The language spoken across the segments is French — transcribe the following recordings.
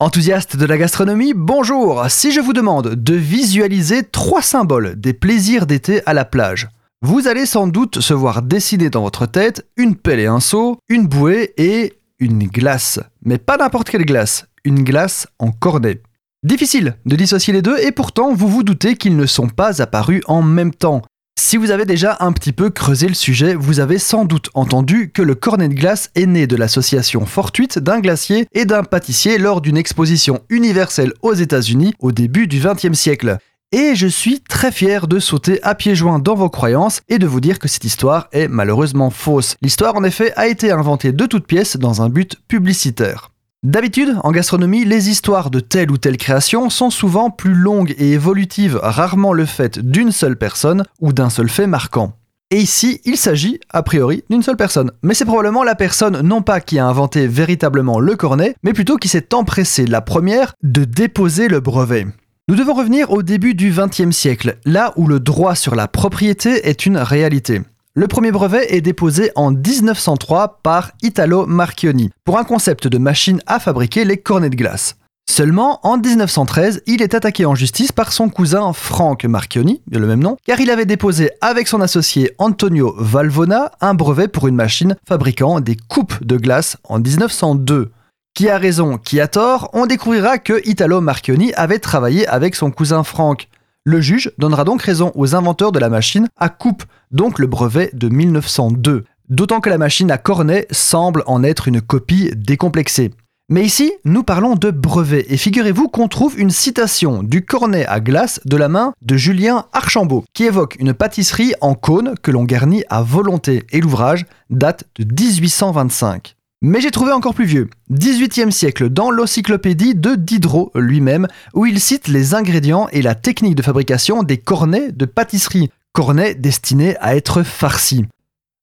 Enthousiaste de la gastronomie, bonjour Si je vous demande de visualiser trois symboles des plaisirs d'été à la plage, vous allez sans doute se voir dessiner dans votre tête une pelle et un seau, une bouée et une glace. Mais pas n'importe quelle glace, une glace en cornet. Difficile de dissocier les deux et pourtant vous vous doutez qu'ils ne sont pas apparus en même temps. Si vous avez déjà un petit peu creusé le sujet, vous avez sans doute entendu que le cornet de glace est né de l'association fortuite d'un glacier et d'un pâtissier lors d'une exposition universelle aux États-Unis au début du XXe siècle. Et je suis très fier de sauter à pieds joints dans vos croyances et de vous dire que cette histoire est malheureusement fausse. L'histoire en effet a été inventée de toutes pièces dans un but publicitaire. D'habitude, en gastronomie, les histoires de telle ou telle création sont souvent plus longues et évolutives, rarement le fait d'une seule personne ou d'un seul fait marquant. Et ici, il s'agit, a priori, d'une seule personne. Mais c'est probablement la personne non pas qui a inventé véritablement le cornet, mais plutôt qui s'est empressée la première de déposer le brevet. Nous devons revenir au début du XXe siècle, là où le droit sur la propriété est une réalité. Le premier brevet est déposé en 1903 par Italo Marchioni pour un concept de machine à fabriquer les cornets de glace. Seulement, en 1913, il est attaqué en justice par son cousin Frank Marchioni, le même nom, car il avait déposé avec son associé Antonio Valvona un brevet pour une machine fabriquant des coupes de glace en 1902. Qui a raison, qui a tort, on découvrira que Italo Marchioni avait travaillé avec son cousin Frank. Le juge donnera donc raison aux inventeurs de la machine à coupe, donc le brevet de 1902. D'autant que la machine à cornet semble en être une copie décomplexée. Mais ici, nous parlons de brevet, et figurez-vous qu'on trouve une citation du cornet à glace de la main de Julien Archambault, qui évoque une pâtisserie en cône que l'on garnit à volonté, et l'ouvrage date de 1825. Mais j'ai trouvé encore plus vieux, 18e siècle, dans l'encyclopédie de Diderot lui-même, où il cite les ingrédients et la technique de fabrication des cornets de pâtisserie, cornets destinés à être farcis.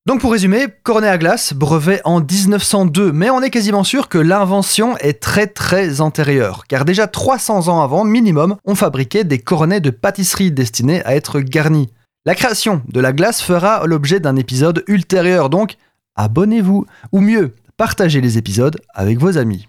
Donc pour résumer, cornet à glace, brevet en 1902, mais on est quasiment sûr que l'invention est très très antérieure, car déjà 300 ans avant, minimum, on fabriquait des cornets de pâtisserie destinés à être garnis. La création de la glace fera l'objet d'un épisode ultérieur, donc abonnez-vous, ou mieux, partagez les épisodes avec vos amis.